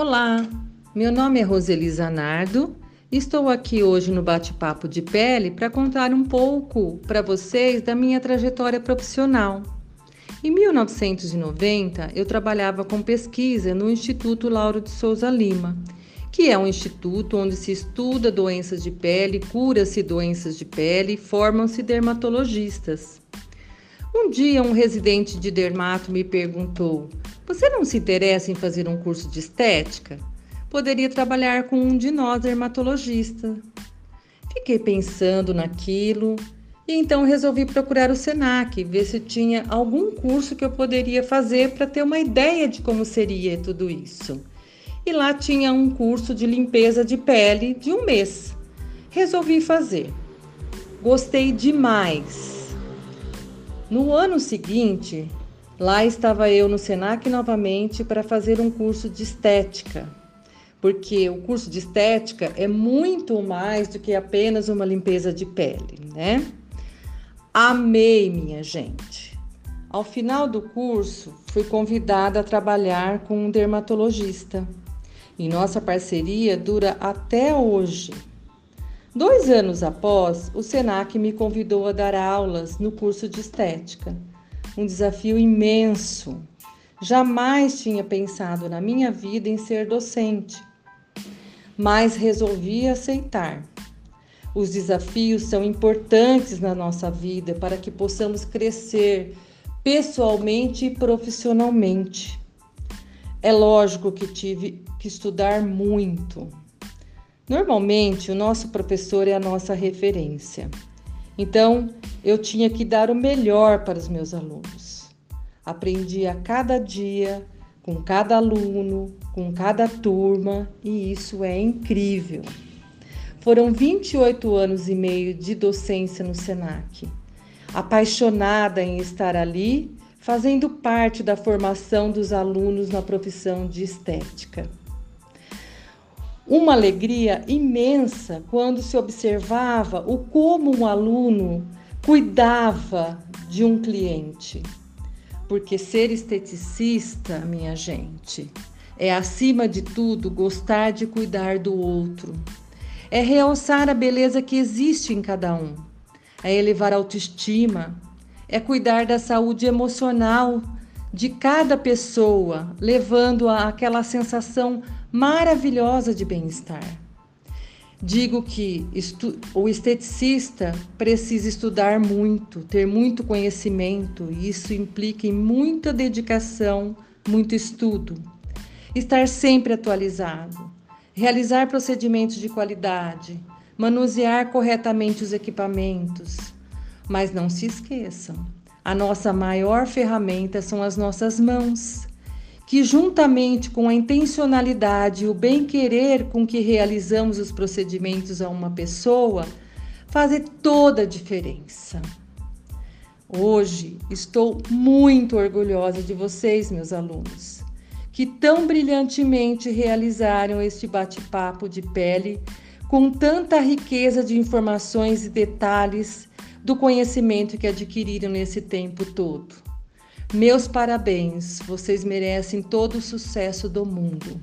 Olá, meu nome é Roselisa Nardo e estou aqui hoje no Bate-Papo de Pele para contar um pouco para vocês da minha trajetória profissional. Em 1990, eu trabalhava com pesquisa no Instituto Lauro de Souza Lima, que é um instituto onde se estuda doenças de pele, cura-se doenças de pele e formam-se dermatologistas. Um dia, um residente de dermato me perguntou: Você não se interessa em fazer um curso de estética? Poderia trabalhar com um de nós dermatologistas. Fiquei pensando naquilo e então resolvi procurar o SENAC, ver se tinha algum curso que eu poderia fazer para ter uma ideia de como seria tudo isso. E lá tinha um curso de limpeza de pele de um mês. Resolvi fazer. Gostei demais no ano seguinte, lá estava eu no SENAC novamente para fazer um curso de estética, porque o curso de estética é muito mais do que apenas uma limpeza de pele, né? Amei, minha gente. Ao final do curso, fui convidada a trabalhar com um dermatologista. E nossa parceria dura até hoje. Dois anos após, o SENAC me convidou a dar aulas no curso de estética. Um desafio imenso. Jamais tinha pensado na minha vida em ser docente, mas resolvi aceitar. Os desafios são importantes na nossa vida para que possamos crescer pessoalmente e profissionalmente. É lógico que tive que estudar muito Normalmente, o nosso professor é a nossa referência. Então, eu tinha que dar o melhor para os meus alunos. Aprendi a cada dia, com cada aluno, com cada turma, e isso é incrível. Foram 28 anos e meio de docência no SENAC. Apaixonada em estar ali, fazendo parte da formação dos alunos na profissão de estética uma alegria imensa quando se observava o como um aluno cuidava de um cliente. Porque ser esteticista, minha gente, é acima de tudo gostar de cuidar do outro. É realçar a beleza que existe em cada um. É elevar a autoestima, é cuidar da saúde emocional de cada pessoa, levando a aquela sensação maravilhosa de bem-estar. Digo que o esteticista precisa estudar muito, ter muito conhecimento, e isso implica em muita dedicação, muito estudo. Estar sempre atualizado, realizar procedimentos de qualidade, manusear corretamente os equipamentos. Mas não se esqueçam, a nossa maior ferramenta são as nossas mãos que, juntamente com a intencionalidade e o bem-querer com que realizamos os procedimentos a uma pessoa, fazem toda a diferença. Hoje estou muito orgulhosa de vocês, meus alunos, que tão brilhantemente realizaram este bate-papo de pele com tanta riqueza de informações e detalhes do conhecimento que adquiriram nesse tempo todo. Meus parabéns, vocês merecem todo o sucesso do mundo.